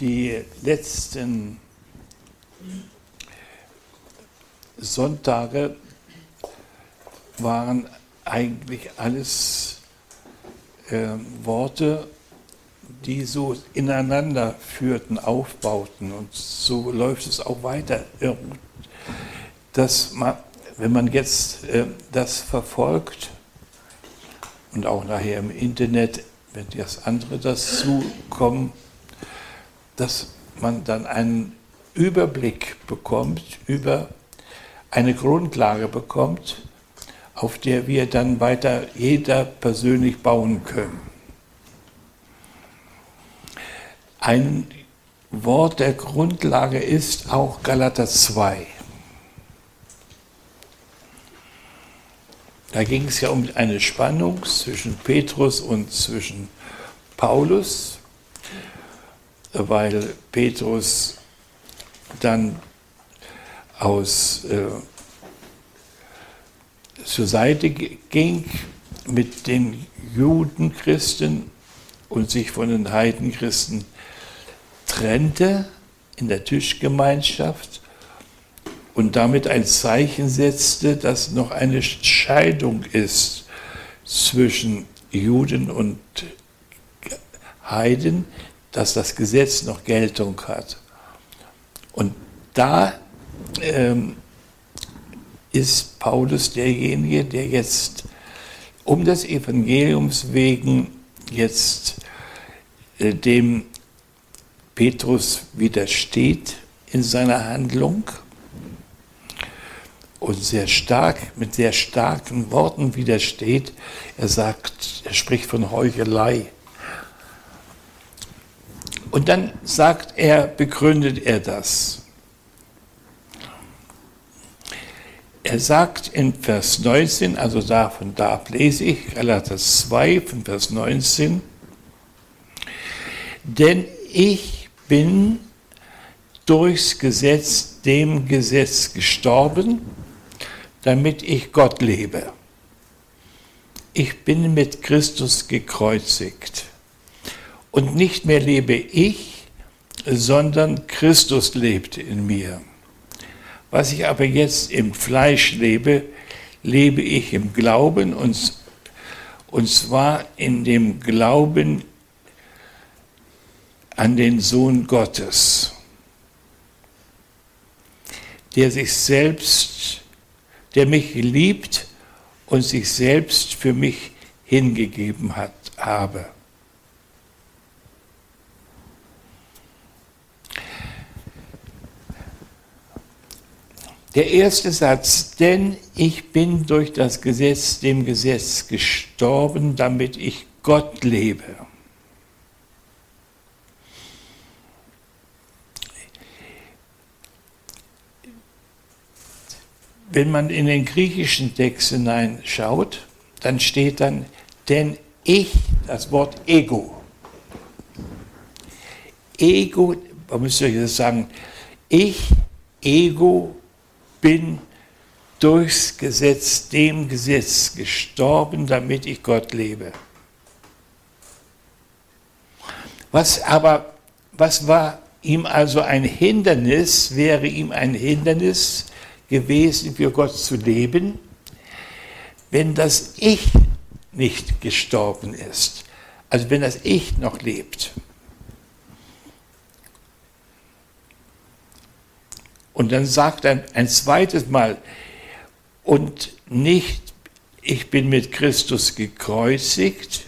die letzten Sonntage waren eigentlich alles äh, Worte, die so ineinander führten, aufbauten. Und so läuft es auch weiter. Dass man, wenn man jetzt äh, das verfolgt und auch nachher im Internet, wenn das andere dazu kommen, dass man dann einen Überblick bekommt über eine Grundlage bekommt, auf der wir dann weiter jeder persönlich bauen können. Ein Wort der Grundlage ist auch Galater 2. Da ging es ja um eine Spannung zwischen Petrus und zwischen Paulus, weil Petrus dann aus äh, zur Seite ging mit den Judenchristen und sich von den Heidenchristen trennte in der Tischgemeinschaft und damit ein Zeichen setzte, dass noch eine Scheidung ist zwischen Juden und Heiden, dass das Gesetz noch Geltung hat. Und da ähm, ist Paulus derjenige, der jetzt um des Evangeliums wegen jetzt äh, dem Petrus widersteht in seiner Handlung und sehr stark, mit sehr starken Worten widersteht. Er sagt, er spricht von Heuchelei. Und dann sagt er, begründet er das. Er sagt in Vers 19, also davon da lese ich, Galater 2 von Vers 19, denn ich bin durchs Gesetz dem Gesetz gestorben, damit ich Gott lebe. Ich bin mit Christus gekreuzigt. Und nicht mehr lebe ich, sondern Christus lebt in mir. Was ich aber jetzt im Fleisch lebe, lebe ich im Glauben und, und zwar in dem Glauben an den Sohn Gottes, der sich selbst, der mich liebt und sich selbst für mich hingegeben hat, habe. Der erste Satz, denn ich bin durch das Gesetz dem Gesetz gestorben, damit ich Gott lebe. Wenn man in den griechischen Text hineinschaut, dann steht dann, denn ich, das Wort Ego. Ego, man müsste das sagen, ich, Ego, bin durchs Gesetz, dem Gesetz gestorben, damit ich Gott lebe. Was aber, was war ihm also ein Hindernis, wäre ihm ein Hindernis gewesen, für Gott zu leben, wenn das Ich nicht gestorben ist. Also wenn das Ich noch lebt. Und dann sagt er ein zweites Mal, und nicht, ich bin mit Christus gekreuzigt,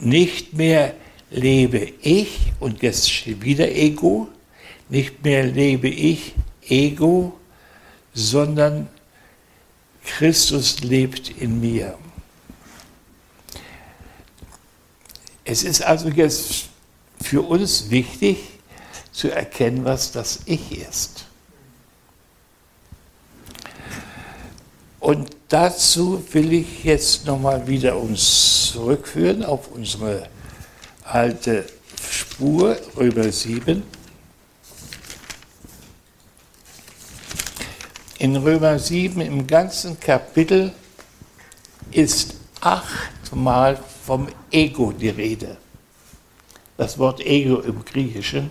nicht mehr lebe ich, und jetzt wieder Ego, nicht mehr lebe ich Ego, sondern Christus lebt in mir. Es ist also jetzt für uns wichtig, zu erkennen, was das Ich ist. Und dazu will ich jetzt nochmal wieder uns zurückführen auf unsere alte Spur, Römer 7. In Römer 7 im ganzen Kapitel ist achtmal vom Ego die Rede. das Wort Ego im Griechischen,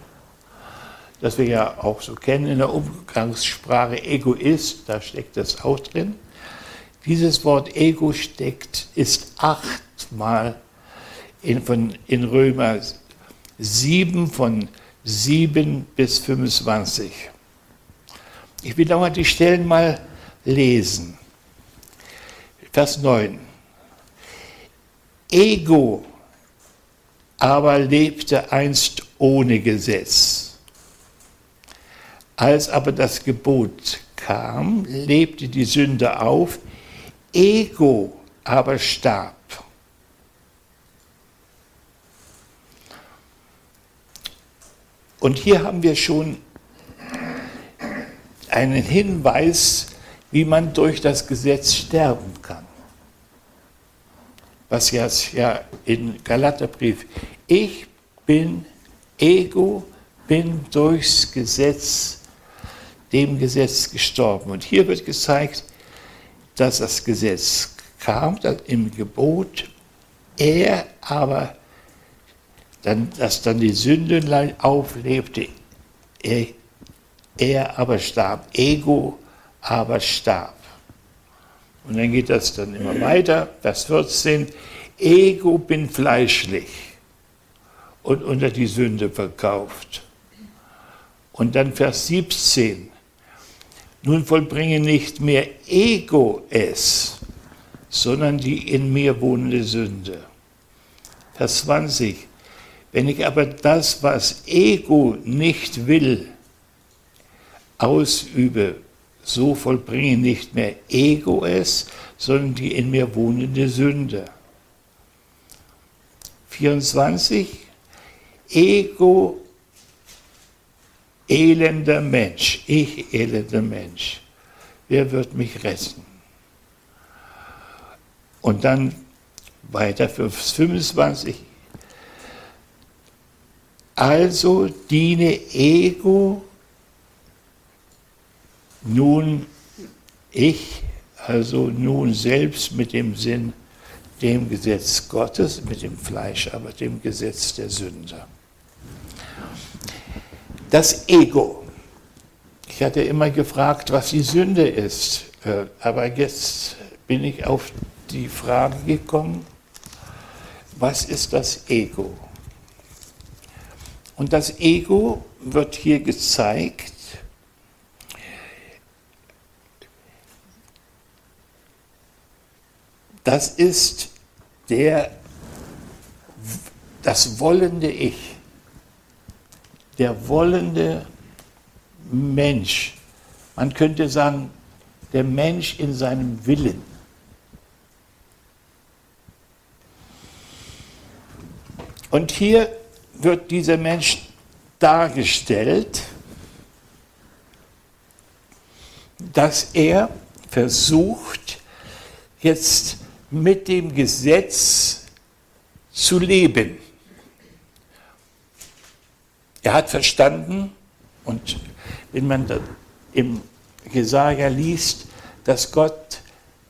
das wir ja auch so kennen in der Umgangssprache, Egoist, da steckt das auch drin. Dieses Wort Ego steckt, ist achtmal in, von, in Römer 7 von 7 bis 25. Ich will nochmal die Stellen mal lesen. Vers 9. Ego aber lebte einst ohne Gesetz. Als aber das Gebot kam, lebte die Sünde auf, Ego aber starb. Und hier haben wir schon einen Hinweis, wie man durch das Gesetz sterben kann. Was jetzt ja in Galaterbrief, ich bin Ego, bin durchs Gesetz, dem Gesetz gestorben. Und hier wird gezeigt, dass das Gesetz kam, im Gebot, er aber dann, dass dann die Sünde auflebte, er, er aber starb, Ego aber starb. Und dann geht das dann immer weiter, Vers 14, Ego bin fleischlich und unter die Sünde verkauft. Und dann Vers 17, nun vollbringe nicht mehr Ego es, sondern die in mir wohnende Sünde. Vers 20, wenn ich aber das, was Ego nicht will, ausübe, so vollbringe nicht mehr Ego es, sondern die in mir wohnende Sünde. 24. Ego, elender Mensch, ich elender Mensch, wer wird mich retten? Und dann weiter für 25. Also diene Ego nun ich, also nun selbst mit dem Sinn, dem Gesetz Gottes, mit dem Fleisch, aber dem Gesetz der Sünde. Das Ego. Ich hatte immer gefragt, was die Sünde ist, äh, aber jetzt bin ich auf die Frage gekommen, was ist das Ego? Und das Ego wird hier gezeigt. Das ist der, das wollende Ich, der wollende Mensch. Man könnte sagen, der Mensch in seinem Willen. Und hier wird dieser Mensch dargestellt, dass er versucht, jetzt mit dem Gesetz zu leben. Er hat verstanden, und wenn man im Jesaja liest, dass Gott,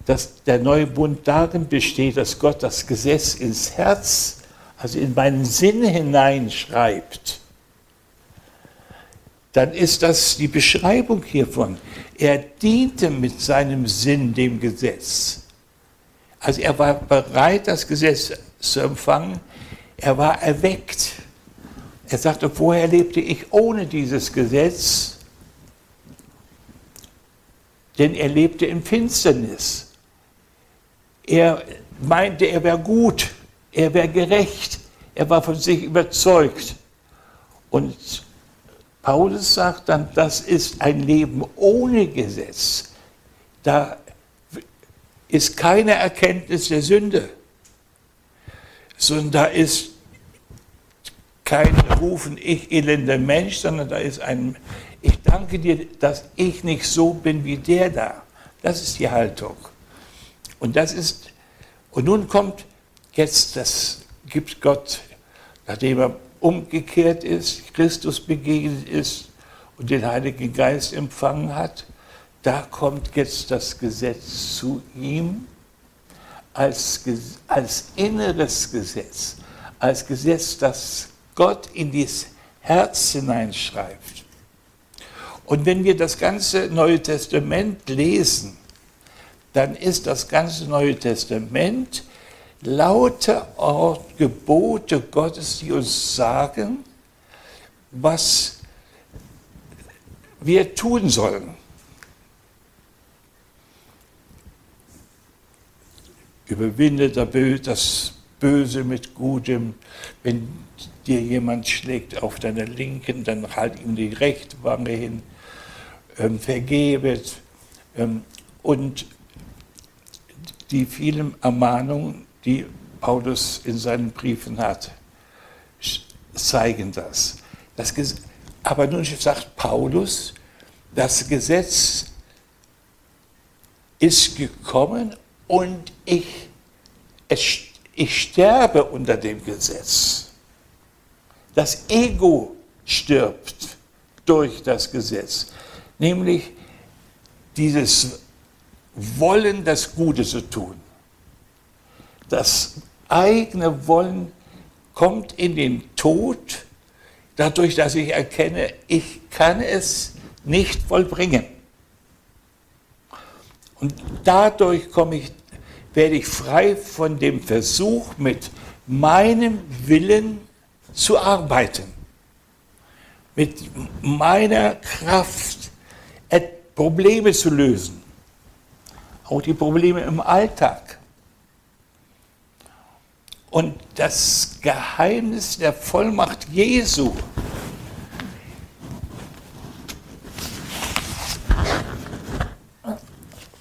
dass der neue Bund darin besteht, dass Gott das Gesetz ins Herz also in meinen Sinn hineinschreibt, dann ist das die Beschreibung hiervon. Er diente mit seinem Sinn dem Gesetz. Also er war bereit, das Gesetz zu empfangen. Er war erweckt. Er sagte, vorher lebte ich ohne dieses Gesetz, denn er lebte in Finsternis. Er meinte, er wäre gut. Er wäre gerecht. Er war von sich überzeugt. Und Paulus sagt dann, das ist ein Leben ohne Gesetz. Da ist keine Erkenntnis der Sünde, sondern da ist kein Rufen, ich elender Mensch, sondern da ist ein, ich danke dir, dass ich nicht so bin wie der da. Das ist die Haltung. Und das ist, und nun kommt Jetzt das gibt Gott, nachdem er umgekehrt ist, Christus begegnet ist und den Heiligen Geist empfangen hat, da kommt jetzt das Gesetz zu ihm als, als inneres Gesetz, als Gesetz, das Gott in das Herz hineinschreibt. Und wenn wir das ganze Neue Testament lesen, dann ist das ganze Neue Testament lauter Ort Gebote Gottes, die uns sagen, was wir tun sollen. Überwinde das Böse mit Gutem. Wenn dir jemand schlägt auf deiner Linken, dann halt ihm die rechte Wange hin. Ähm, vergebet. Ähm, und die vielen Ermahnungen, die Paulus in seinen Briefen hat, zeigen das. das aber nun sagt Paulus, das Gesetz ist gekommen und ich, ich sterbe unter dem Gesetz. Das Ego stirbt durch das Gesetz, nämlich dieses Wollen, das Gute zu tun. Das eigene Wollen kommt in den Tod, dadurch, dass ich erkenne, ich kann es nicht vollbringen. Und dadurch komme ich, werde ich frei von dem Versuch, mit meinem Willen zu arbeiten, mit meiner Kraft Probleme zu lösen, auch die Probleme im Alltag. Und das Geheimnis der Vollmacht Jesu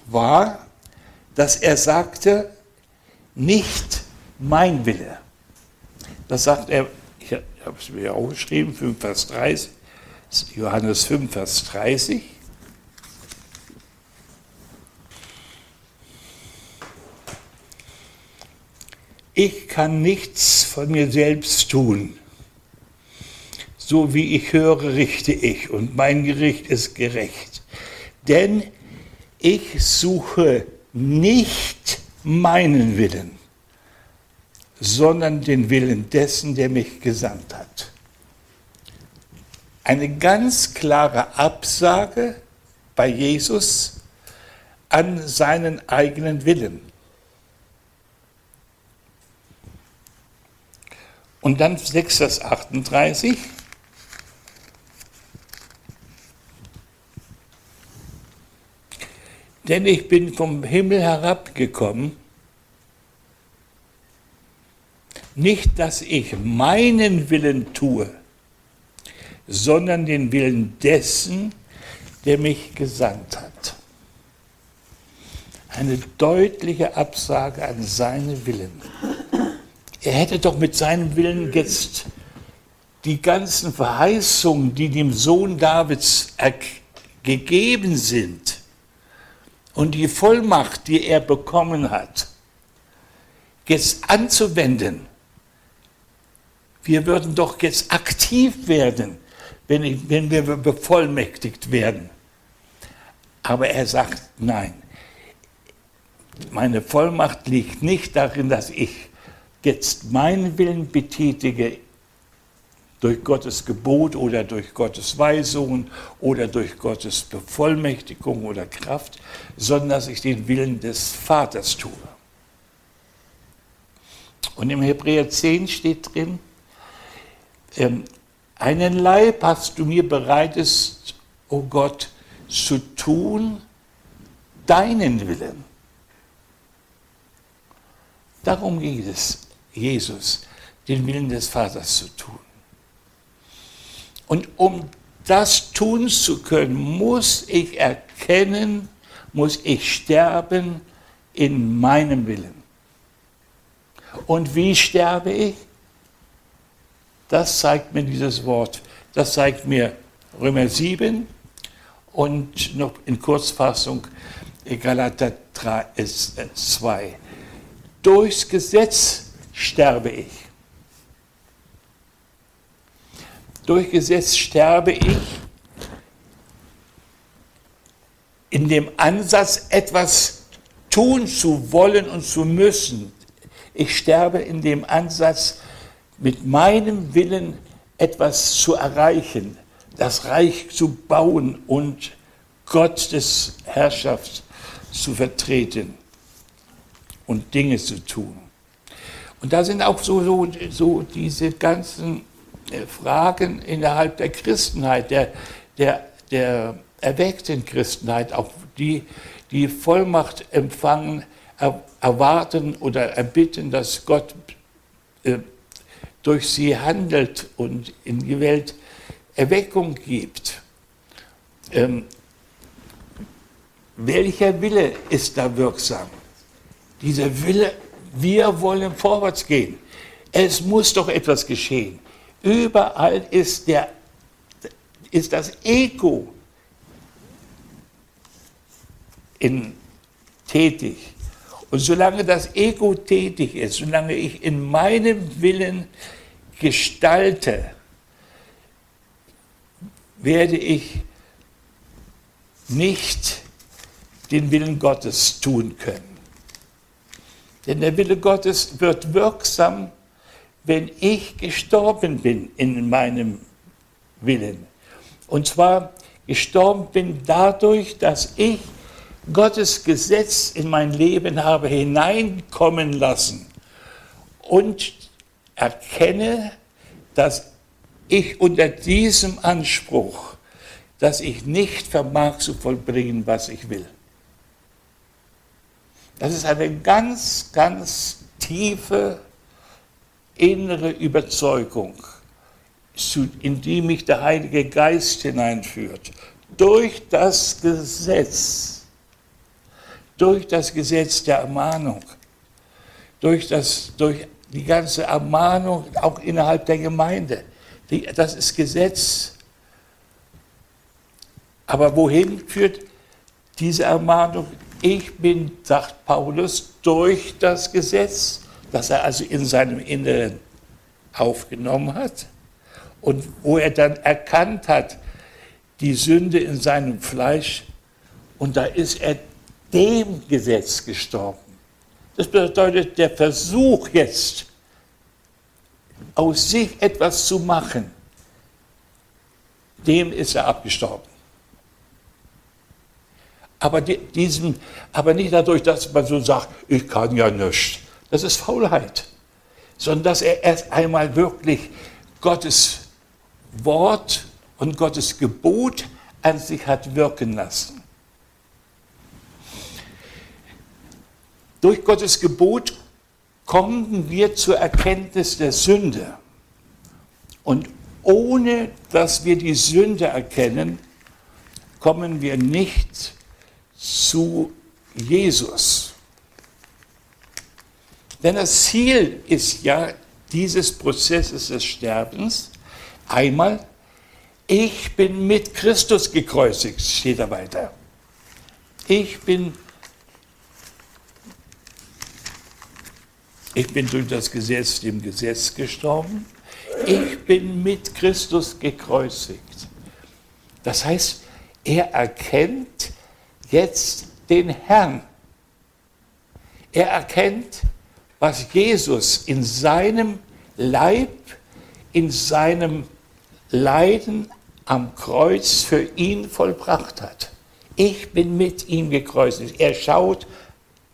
war, dass er sagte, nicht mein Wille. Das sagt er, ich habe es mir aufgeschrieben, 5 Vers 30, Johannes 5 Vers 30. Ich kann nichts von mir selbst tun. So wie ich höre, richte ich und mein Gericht ist gerecht. Denn ich suche nicht meinen Willen, sondern den Willen dessen, der mich gesandt hat. Eine ganz klare Absage bei Jesus an seinen eigenen Willen. Und dann 6 Vers 38. Denn ich bin vom Himmel herabgekommen, nicht dass ich meinen Willen tue, sondern den Willen dessen, der mich gesandt hat. Eine deutliche Absage an seinen Willen. Er hätte doch mit seinem Willen jetzt die ganzen Verheißungen, die dem Sohn Davids gegeben sind, und die Vollmacht, die er bekommen hat, jetzt anzuwenden. Wir würden doch jetzt aktiv werden, wenn, ich, wenn wir bevollmächtigt werden. Aber er sagt, nein, meine Vollmacht liegt nicht darin, dass ich jetzt meinen Willen betätige durch Gottes Gebot oder durch Gottes Weisungen oder durch Gottes Bevollmächtigung oder Kraft, sondern dass ich den Willen des Vaters tue. Und im Hebräer 10 steht drin, ähm, einen Leib hast du mir bereitest, o oh Gott, zu tun, deinen Willen. Darum geht es, Jesus, den Willen des Vaters zu tun. Und um das tun zu können, muss ich erkennen, muss ich sterben in meinem Willen. Und wie sterbe ich? Das zeigt mir dieses Wort. Das zeigt mir Römer 7 und noch in Kurzfassung Galater 2. Äh, Durchs Gesetz sterbe ich. Durch Gesetz sterbe ich in dem Ansatz, etwas tun zu wollen und zu müssen. Ich sterbe in dem Ansatz, mit meinem Willen etwas zu erreichen, das Reich zu bauen und Gottes Herrschaft zu vertreten und Dinge zu tun. Und da sind auch so, so, so diese ganzen äh, Fragen innerhalb der Christenheit, der, der, der erweckten Christenheit, auch die, die Vollmacht empfangen, erwarten oder erbitten, dass Gott äh, durch sie handelt und in die Welt Erweckung gibt. Ähm, welcher Wille ist da wirksam? Dieser Wille, wir wollen vorwärts gehen. Es muss doch etwas geschehen. Überall ist, der, ist das Ego in, tätig. Und solange das Ego tätig ist, solange ich in meinem Willen gestalte, werde ich nicht den Willen Gottes tun können. Denn der Wille Gottes wird wirksam, wenn ich gestorben bin in meinem Willen. Und zwar gestorben bin dadurch, dass ich Gottes Gesetz in mein Leben habe hineinkommen lassen und erkenne, dass ich unter diesem Anspruch, dass ich nicht vermag zu vollbringen, was ich will. Das ist eine ganz, ganz tiefe innere Überzeugung, in die mich der Heilige Geist hineinführt. Durch das Gesetz durch das Gesetz der Ermahnung, durch, das, durch die ganze Ermahnung auch innerhalb der Gemeinde. Die, das ist Gesetz. Aber wohin führt diese Ermahnung? Ich bin, sagt Paulus, durch das Gesetz, das er also in seinem Inneren aufgenommen hat und wo er dann erkannt hat, die Sünde in seinem Fleisch, und da ist er dem Gesetz gestorben. Das bedeutet, der Versuch jetzt, aus sich etwas zu machen, dem ist er abgestorben. Aber, diesem, aber nicht dadurch, dass man so sagt, ich kann ja nichts. Das ist Faulheit. Sondern dass er erst einmal wirklich Gottes Wort und Gottes Gebot an sich hat wirken lassen. Durch Gottes Gebot kommen wir zur Erkenntnis der Sünde. Und ohne dass wir die Sünde erkennen, kommen wir nicht zu Jesus. Denn das Ziel ist ja dieses Prozesses des Sterbens einmal, ich bin mit Christus gekreuzigt, steht da weiter. Ich bin Ich bin durch das Gesetz dem Gesetz gestorben. Ich bin mit Christus gekreuzigt. Das heißt, er erkennt jetzt den Herrn. Er erkennt, was Jesus in seinem Leib, in seinem Leiden am Kreuz für ihn vollbracht hat. Ich bin mit ihm gekreuzigt. Er schaut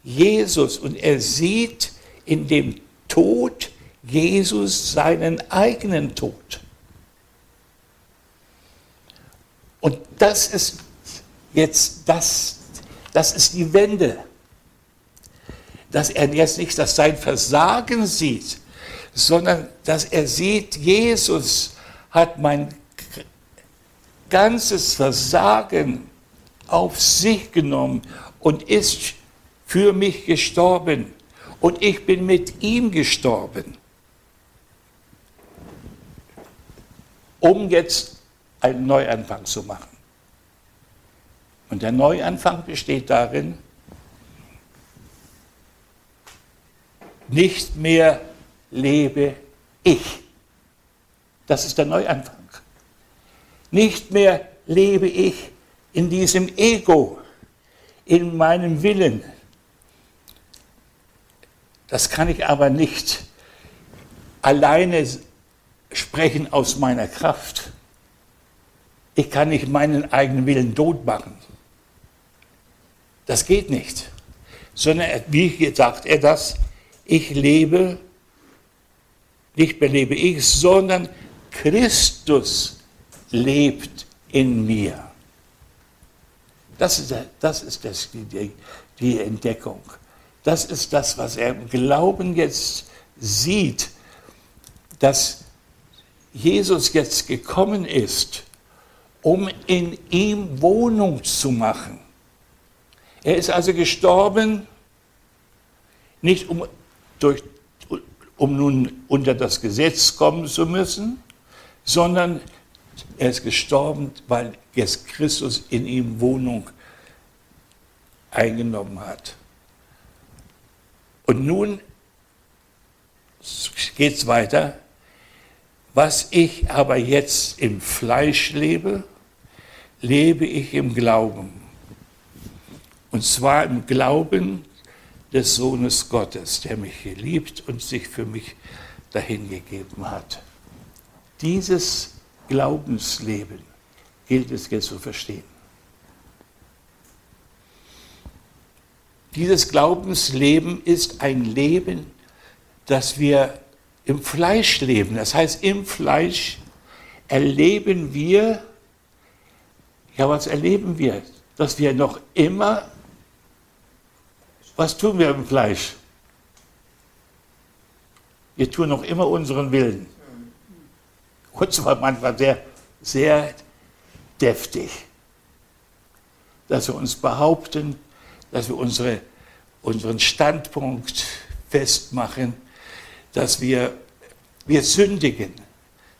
Jesus und er sieht, in dem Tod Jesus seinen eigenen Tod. Und das ist jetzt das, das ist die Wende. Dass er jetzt nicht dass sein Versagen sieht, sondern dass er sieht, Jesus hat mein ganzes Versagen auf sich genommen und ist für mich gestorben und ich bin mit ihm gestorben, um jetzt einen Neuanfang zu machen. Und der Neuanfang besteht darin, nicht mehr lebe ich. Das ist der Neuanfang. Nicht mehr lebe ich in diesem Ego, in meinem Willen, das kann ich aber nicht alleine sprechen aus meiner Kraft. Ich kann nicht meinen eigenen Willen tot machen. Das geht nicht. Sondern, wie sagt er das? Ich lebe, nicht mehr lebe ich, sondern Christus lebt in mir. Das ist, das ist das, die, die Entdeckung. Das ist das, was er im Glauben jetzt sieht, dass Jesus jetzt gekommen ist, um in ihm Wohnung zu machen. Er ist also gestorben, nicht um, durch, um nun unter das Gesetz kommen zu müssen, sondern er ist gestorben, weil jetzt Christus in ihm Wohnung eingenommen hat. Und nun geht es weiter. Was ich aber jetzt im Fleisch lebe, lebe ich im Glauben. Und zwar im Glauben des Sohnes Gottes, der mich geliebt und sich für mich dahingegeben hat. Dieses Glaubensleben gilt es jetzt zu verstehen. Dieses Glaubensleben ist ein Leben, das wir im Fleisch leben. Das heißt, im Fleisch erleben wir, ja, was erleben wir? Dass wir noch immer, was tun wir im Fleisch? Wir tun noch immer unseren Willen. Und zwar manchmal sehr, sehr deftig. Dass wir uns behaupten, dass wir unsere, unseren Standpunkt festmachen, dass wir, wir sündigen,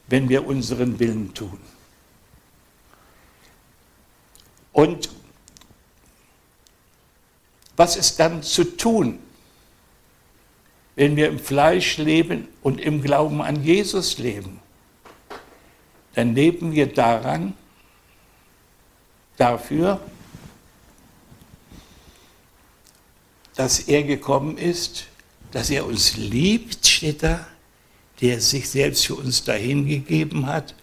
wenn wir unseren Willen tun. Und was ist dann zu tun, wenn wir im Fleisch leben und im Glauben an Jesus leben? Dann leben wir daran, dafür, dass er gekommen ist, dass er uns liebt, steht da, der sich selbst für uns dahingegeben hat,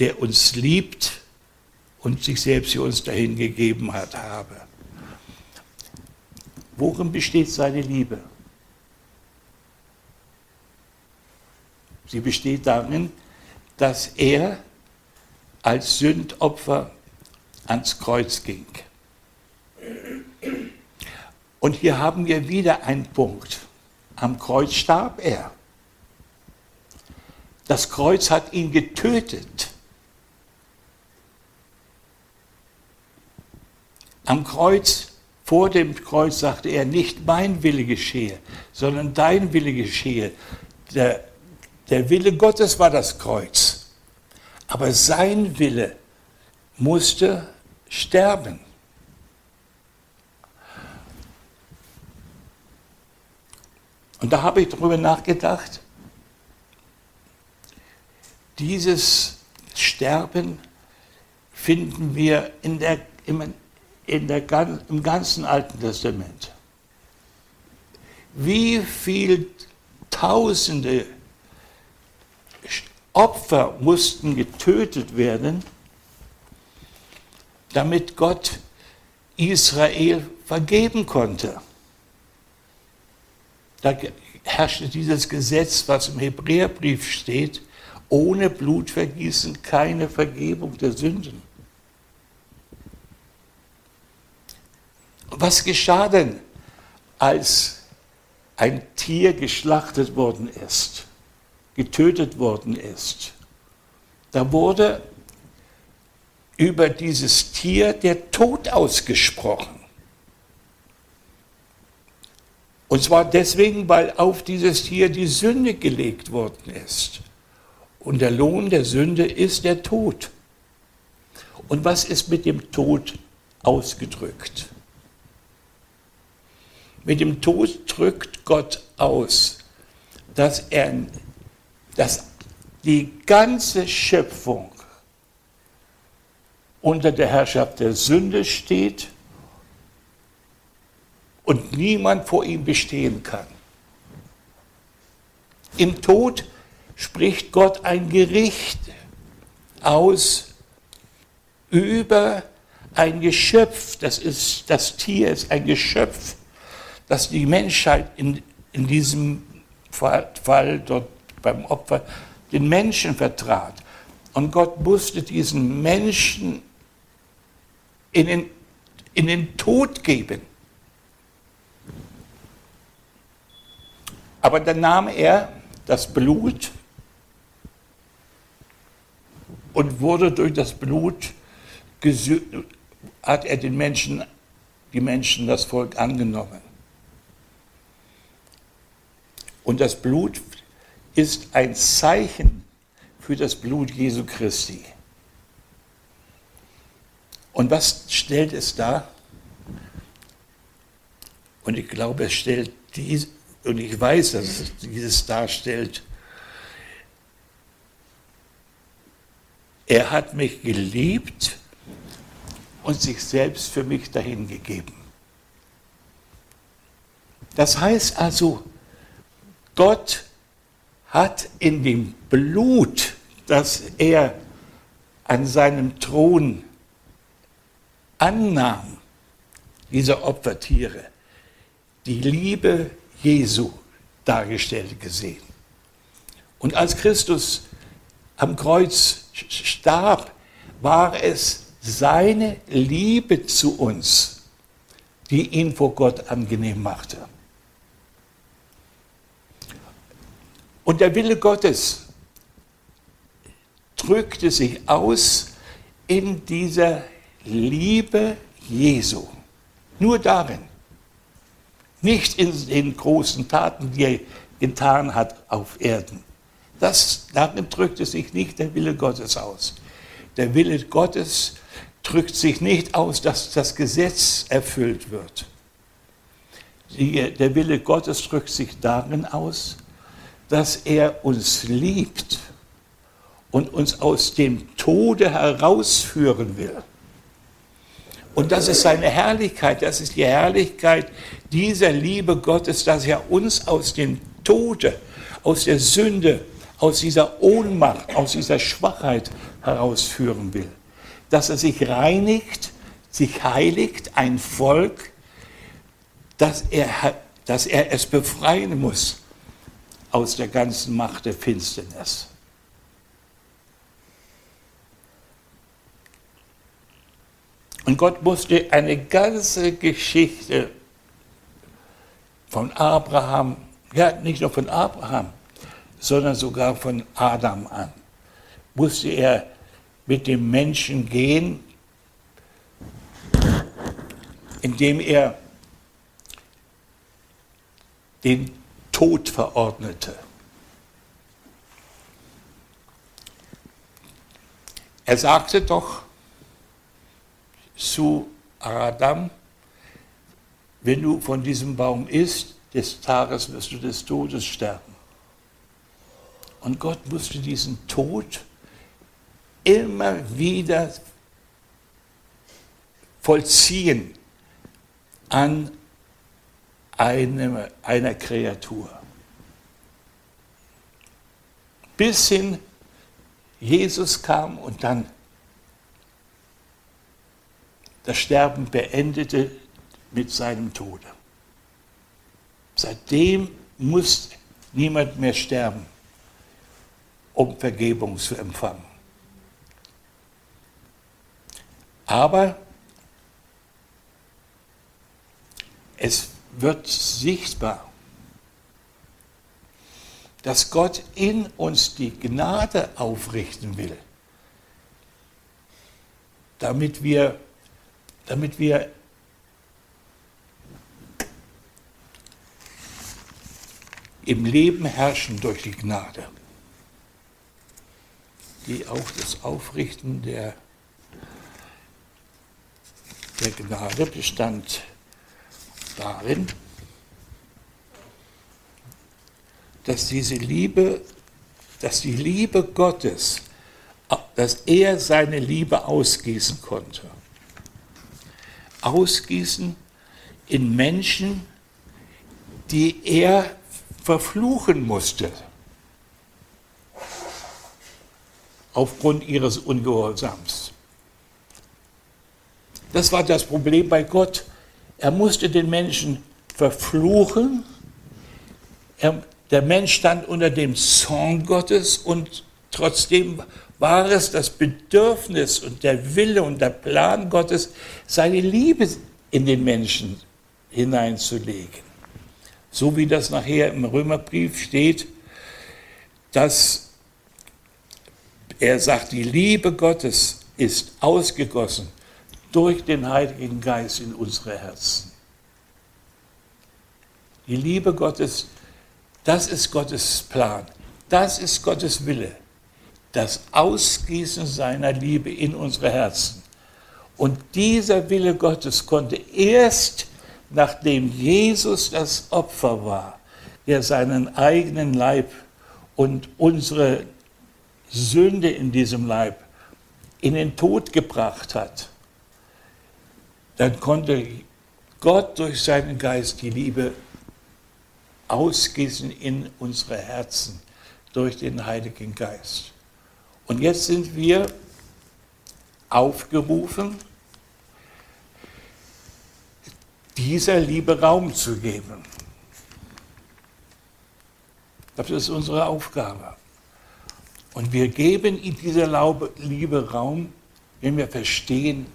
der uns liebt und sich selbst für uns dahingegeben hat, habe. Worin besteht seine Liebe? Sie besteht darin, dass er als Sündopfer ans Kreuz ging. Und hier haben wir wieder einen Punkt. Am Kreuz starb er. Das Kreuz hat ihn getötet. Am Kreuz, vor dem Kreuz sagte er, nicht mein Wille geschehe, sondern dein Wille geschehe. Der, der Wille Gottes war das Kreuz. Aber sein Wille musste sterben. Und da habe ich darüber nachgedacht, dieses Sterben finden wir in der, im, in der, im ganzen Alten Testament. Wie viele Tausende Opfer mussten getötet werden, damit Gott Israel vergeben konnte. Da herrschte dieses Gesetz, was im Hebräerbrief steht, ohne Blutvergießen keine Vergebung der Sünden. Was geschah denn, als ein Tier geschlachtet worden ist, getötet worden ist? Da wurde über dieses Tier der Tod ausgesprochen. Und zwar deswegen, weil auf dieses Tier die Sünde gelegt worden ist. Und der Lohn der Sünde ist der Tod. Und was ist mit dem Tod ausgedrückt? Mit dem Tod drückt Gott aus, dass er, dass die ganze Schöpfung unter der Herrschaft der Sünde steht und niemand vor ihm bestehen kann. im Tod spricht Gott ein Gericht aus über ein Geschöpf, das ist das Tier, ist ein Geschöpf, das die Menschheit in, in diesem Fall dort beim Opfer den Menschen vertrat. Und Gott musste diesen Menschen in den, in den Tod geben. Aber dann nahm er das Blut und wurde durch das Blut hat er den Menschen, die Menschen, das Volk angenommen. Und das Blut ist ein Zeichen für das Blut Jesu Christi. Und was stellt es dar? Und ich glaube, es stellt dies, und ich weiß, dass es dieses darstellt. Er hat mich geliebt und sich selbst für mich dahingegeben. Das heißt also, Gott hat in dem Blut, das er an seinem Thron annahm, dieser Opfertiere, die Liebe Jesu dargestellt gesehen. Und als Christus am Kreuz starb, war es seine Liebe zu uns, die ihn vor Gott angenehm machte. Und der Wille Gottes drückte sich aus in dieser Liebe Jesu. Nur darin. Nicht in den großen Taten, die er getan hat auf Erden. Das, darin drückte sich nicht der Wille Gottes aus. Der Wille Gottes drückt sich nicht aus, dass das Gesetz erfüllt wird. Die, der Wille Gottes drückt sich darin aus, dass er uns liebt und uns aus dem Tode herausführen will. Und das ist seine Herrlichkeit, das ist die Herrlichkeit dieser Liebe Gottes, dass er uns aus dem Tode, aus der Sünde, aus dieser Ohnmacht, aus dieser Schwachheit herausführen will. Dass er sich reinigt, sich heiligt, ein Volk, dass er, dass er es befreien muss aus der ganzen Macht der Finsternis. Und Gott musste eine ganze Geschichte von Abraham, ja nicht nur von Abraham, sondern sogar von Adam an, musste er mit dem Menschen gehen, indem er den Tod verordnete. Er sagte doch, zu Adam, wenn du von diesem Baum isst, des Tages wirst du des Todes sterben. Und Gott musste diesen Tod immer wieder vollziehen an eine, einer Kreatur. Bis hin Jesus kam und dann das Sterben beendete mit seinem Tode. Seitdem muss niemand mehr sterben, um Vergebung zu empfangen. Aber es wird sichtbar, dass Gott in uns die Gnade aufrichten will, damit wir damit wir im Leben herrschen durch die Gnade, die auch das Aufrichten der, der Gnade bestand darin, dass diese Liebe, dass die Liebe Gottes, dass er seine Liebe ausgießen konnte. Ausgießen in Menschen, die er verfluchen musste. Aufgrund ihres Ungehorsams. Das war das Problem bei Gott. Er musste den Menschen verfluchen. Er, der Mensch stand unter dem Zorn Gottes und trotzdem war es das Bedürfnis und der Wille und der Plan Gottes, seine Liebe in den Menschen hineinzulegen. So wie das nachher im Römerbrief steht, dass er sagt, die Liebe Gottes ist ausgegossen durch den Heiligen Geist in unsere Herzen. Die Liebe Gottes, das ist Gottes Plan, das ist Gottes Wille, das Ausgießen seiner Liebe in unsere Herzen. Und dieser Wille Gottes konnte erst, nachdem Jesus das Opfer war, der seinen eigenen Leib und unsere Sünde in diesem Leib in den Tod gebracht hat, dann konnte Gott durch seinen Geist die Liebe ausgießen in unsere Herzen durch den Heiligen Geist. Und jetzt sind wir aufgerufen, dieser Liebe Raum zu geben. Das ist unsere Aufgabe. Und wir geben in dieser Liebe Raum, wenn wir verstehen,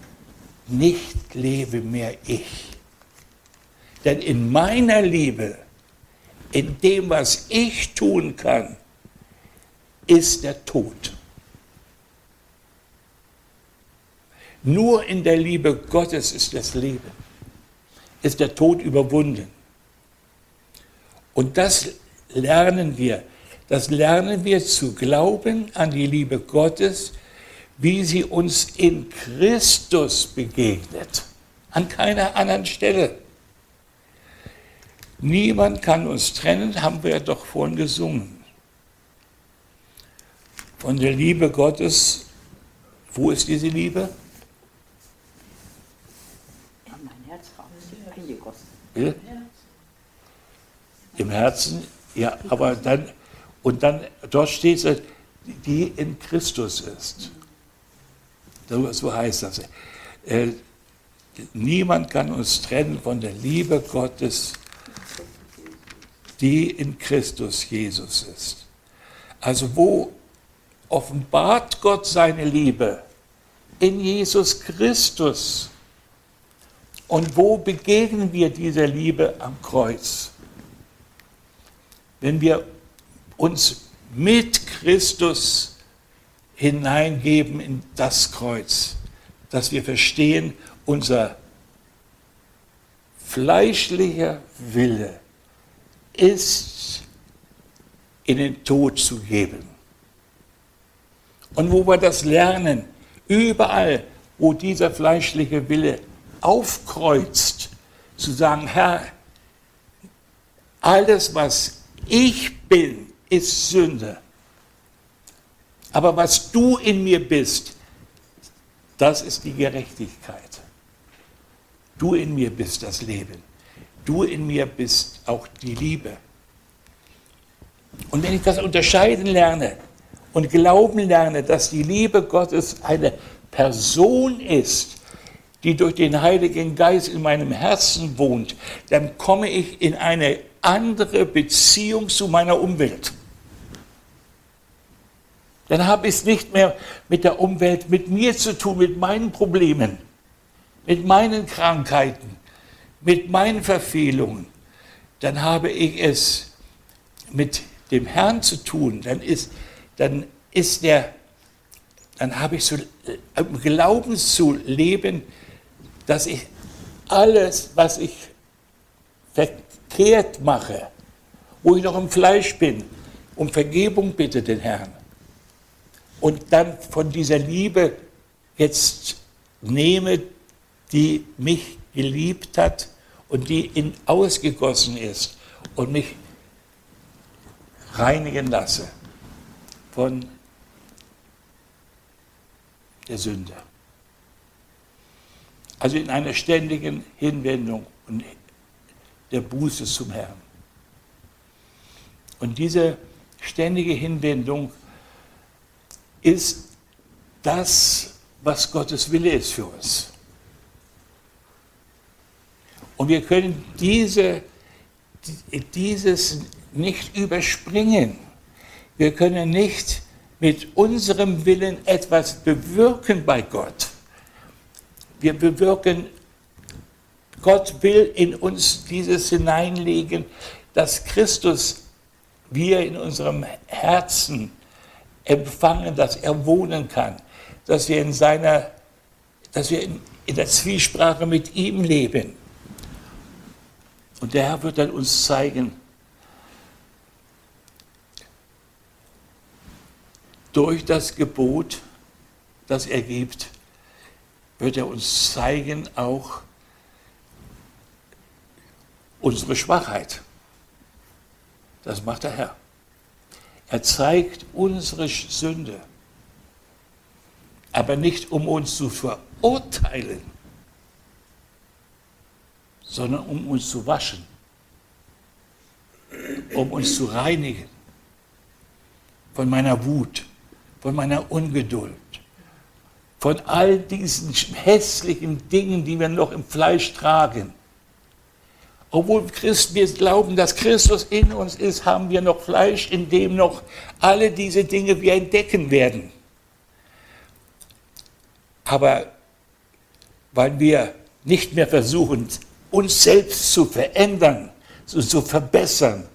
nicht lebe mehr ich. Denn in meiner Liebe, in dem, was ich tun kann, ist der Tod. Nur in der Liebe Gottes ist das Leben, ist der Tod überwunden. Und das lernen wir. Das lernen wir zu glauben an die Liebe Gottes, wie sie uns in Christus begegnet. An keiner anderen Stelle. Niemand kann uns trennen, haben wir ja doch vorhin gesungen. Von der Liebe Gottes, wo ist diese Liebe? Herz eingegossen. Ja? Im Herzen, ja, aber dann, und dann, dort steht es, die in Christus ist. So heißt das. Äh, niemand kann uns trennen von der Liebe Gottes, die in Christus Jesus ist. Also wo offenbart Gott seine Liebe? In Jesus Christus. Und wo begegnen wir dieser Liebe am Kreuz? Wenn wir uns mit Christus hineingeben in das Kreuz, dass wir verstehen, unser fleischlicher Wille ist, in den Tod zu geben. Und wo wir das lernen, überall, wo dieser fleischliche Wille aufkreuzt, zu sagen, Herr, alles, was ich bin, ist Sünde. Aber was du in mir bist, das ist die Gerechtigkeit. Du in mir bist das Leben. Du in mir bist auch die Liebe. Und wenn ich das unterscheiden lerne und glauben lerne, dass die Liebe Gottes eine Person ist, die durch den Heiligen Geist in meinem Herzen wohnt, dann komme ich in eine andere Beziehung zu meiner Umwelt. Dann habe ich es nicht mehr mit der Umwelt, mit mir zu tun, mit meinen Problemen, mit meinen Krankheiten, mit meinen Verfehlungen. Dann habe ich es mit dem Herrn zu tun. Dann ist, dann ist der, dann habe ich so im Glauben zu leben, dass ich alles, was ich verkehrt mache, wo ich noch im Fleisch bin, um Vergebung bitte den Herrn und dann von dieser Liebe jetzt nehme, die mich geliebt hat und die in ausgegossen ist und mich reinigen lasse von der Sünde. Also in einer ständigen Hinwendung und der Buße zum Herrn. Und diese ständige Hinwendung ist das, was Gottes Wille ist für uns. Und wir können diese, dieses nicht überspringen. Wir können nicht mit unserem Willen etwas bewirken bei Gott. Wir bewirken, Gott will in uns dieses hineinlegen, dass Christus wir in unserem Herzen empfangen, dass er wohnen kann, dass wir in seiner, dass wir in, in der Zwiesprache mit ihm leben. Und der Herr wird dann uns zeigen, durch das Gebot, das er gibt, wird er uns zeigen auch unsere Schwachheit. Das macht der Herr. Er zeigt unsere Sünde, aber nicht um uns zu verurteilen, sondern um uns zu waschen, um uns zu reinigen von meiner Wut, von meiner Ungeduld, von all diesen hässlichen Dingen, die wir noch im Fleisch tragen. Obwohl Christ, wir glauben, dass Christus in uns ist, haben wir noch Fleisch, in dem noch alle diese Dinge wir entdecken werden. Aber weil wir nicht mehr versuchen, uns selbst zu verändern, zu, zu verbessern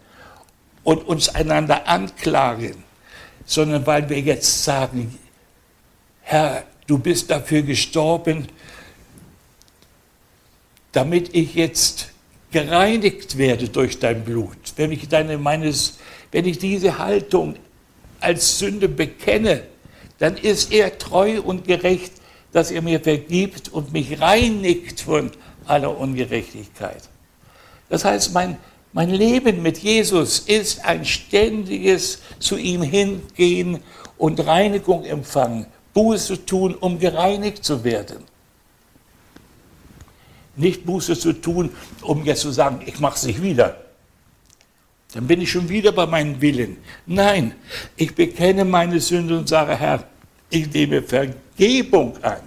und uns einander anklagen, sondern weil wir jetzt sagen, Herr, du bist dafür gestorben, damit ich jetzt gereinigt werde durch dein Blut. Wenn ich, deine, meines, wenn ich diese Haltung als Sünde bekenne, dann ist er treu und gerecht, dass er mir vergibt und mich reinigt von aller Ungerechtigkeit. Das heißt, mein, mein Leben mit Jesus ist ein ständiges zu ihm hingehen und Reinigung empfangen, Buße tun, um gereinigt zu werden. Nicht Buße zu tun, um jetzt zu sagen, ich mache es nicht wieder. Dann bin ich schon wieder bei meinem Willen. Nein, ich bekenne meine Sünde und sage, Herr, ich nehme Vergebung an.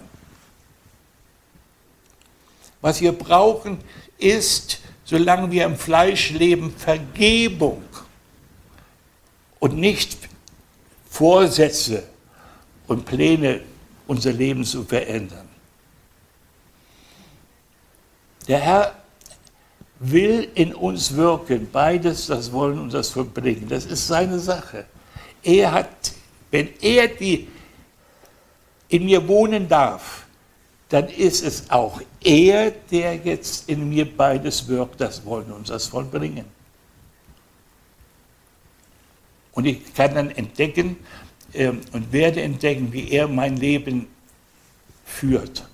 Was wir brauchen, ist solange wir im Fleisch leben, Vergebung und nicht Vorsätze und Pläne, unser Leben zu verändern. Der Herr will in uns wirken, beides, das Wollen und das Verbringen. Das ist seine Sache. Er hat, wenn er die in mir wohnen darf, dann ist es auch er, der jetzt in mir beides wirkt, das Wollen und das Vollbringen. Und ich kann dann entdecken und werde entdecken, wie er mein Leben führt.